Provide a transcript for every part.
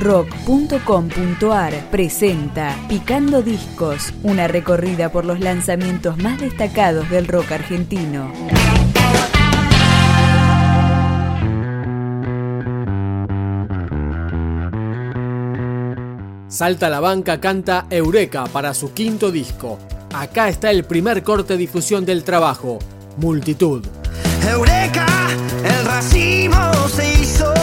rock.com.ar presenta Picando Discos, una recorrida por los lanzamientos más destacados del rock argentino. Salta la banca canta Eureka para su quinto disco. Acá está el primer corte de difusión del trabajo, Multitud. Eureka, el racimo se hizo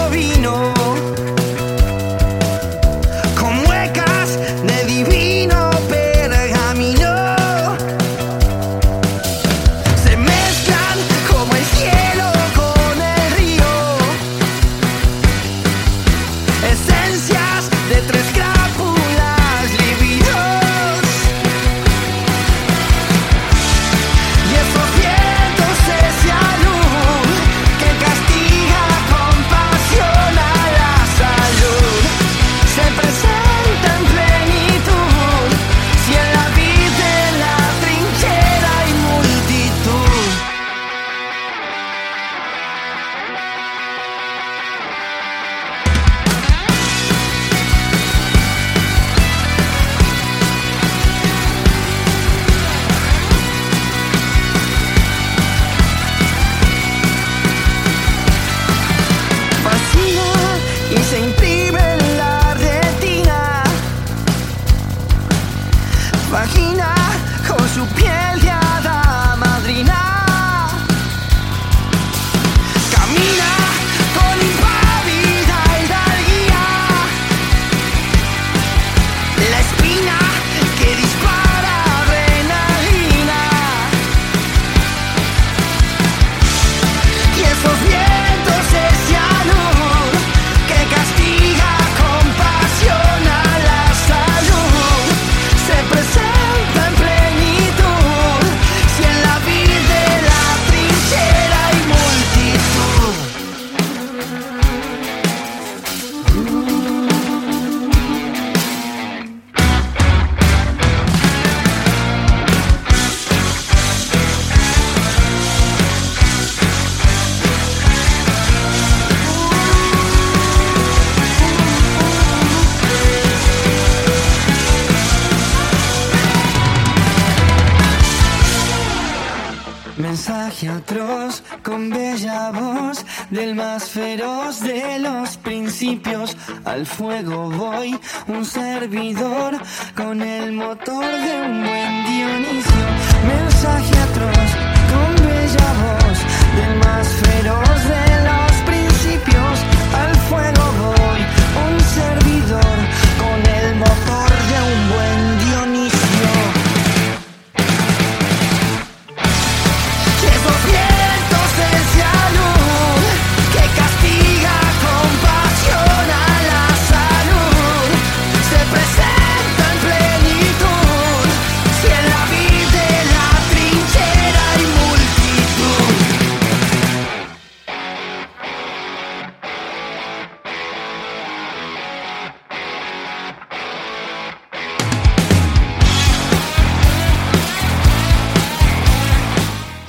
atroz con bella voz del más feroz de los principios. Al fuego voy, un servidor con el motor de un buen Dionisio. Mensaje atroz con bella voz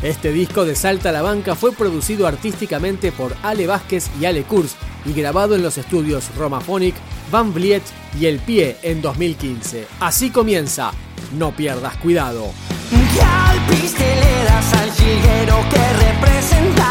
Este disco de Salta a la Banca fue producido artísticamente por Ale Vázquez y Ale Kurz y grabado en los estudios Romaphonic, Van Vliet y El Pie en 2015. Así comienza, no pierdas cuidado. al que representas,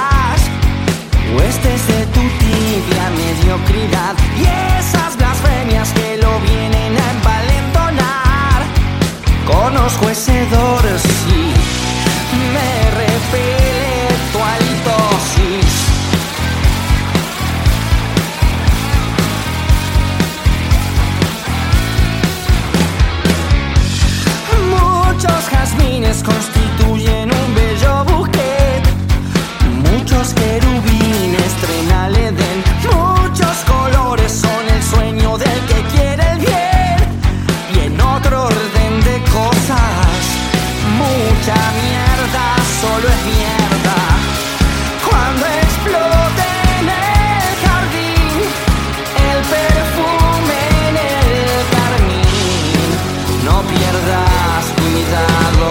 pierdas cuidado.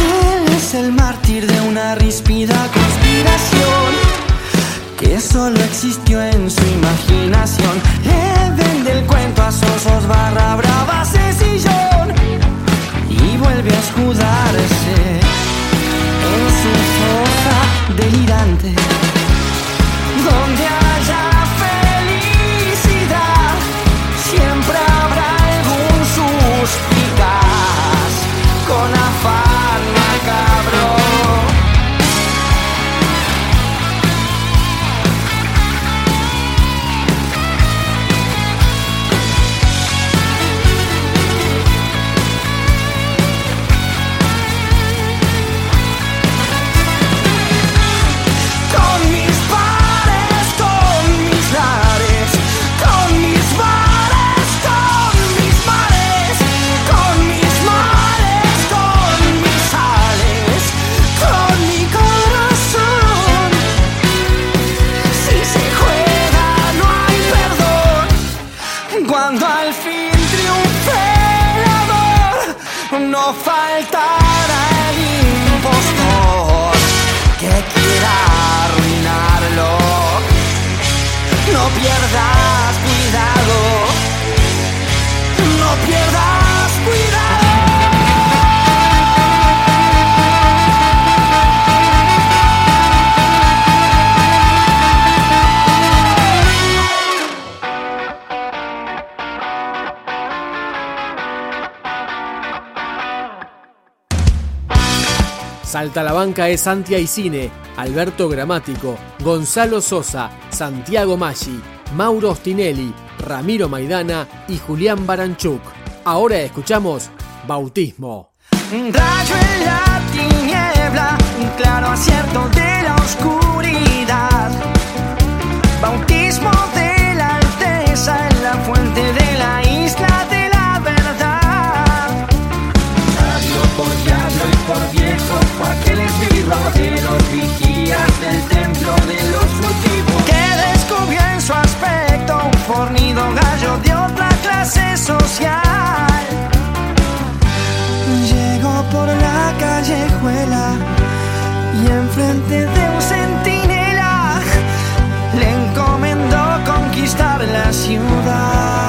Él es el mártir de una ríspida conspiración que solo existió en su imaginación. Él vende el cuento a sosos barra brava sillón y vuelve a escudarse en su fosa delirante, Cuando al fin triunfe el amor, no faltará el impostor que quiera arruinarlo. No pierdas cuidado, no pierdas. Salta la banca es Santi Aicine, Alberto Gramático, Gonzalo Sosa, Santiago Maggi, Mauro Ostinelli, Ramiro Maidana y Julián Baranchuk. Ahora escuchamos Bautismo. callejuela y enfrente de un centinela le encomendó conquistar la ciudad.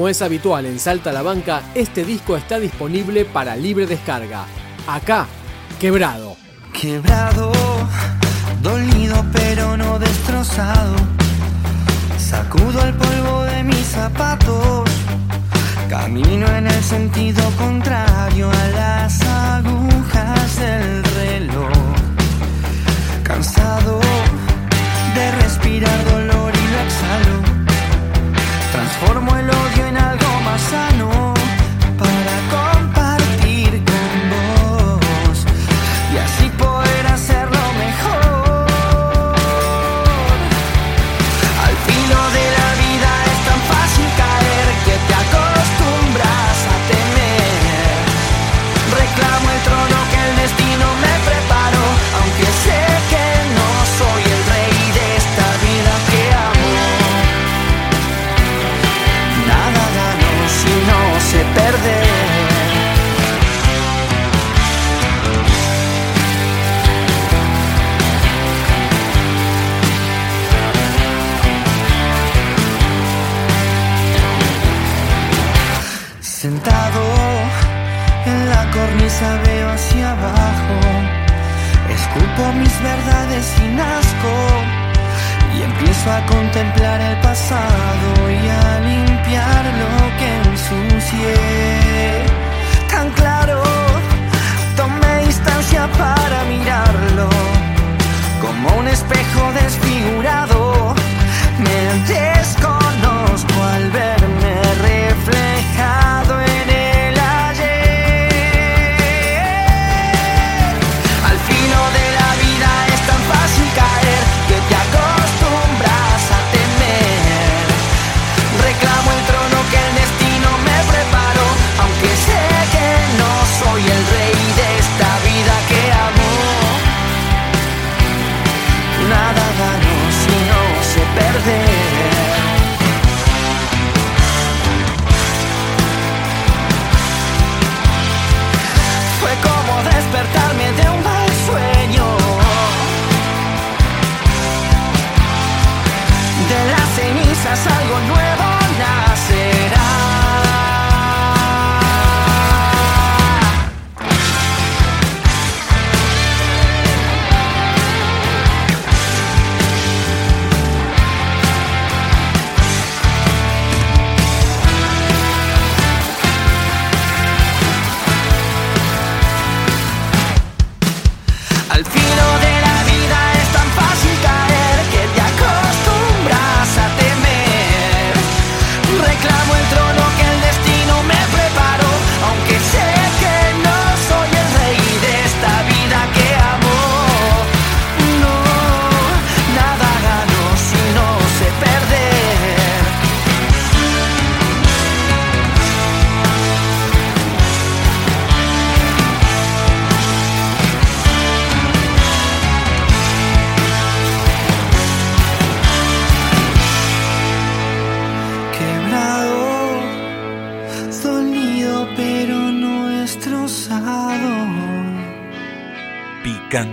Como es habitual en Salta la Banca, este disco está disponible para libre descarga. Acá, quebrado. Quebrado, dolido pero no destrozado. Sacudo el polvo de mis zapatos. Camino en el sentido contrario a las agujas del reloj. Cansado de respirar dolor y lo exhalo Transformo el odio en algo más sano. contemplar el pasado.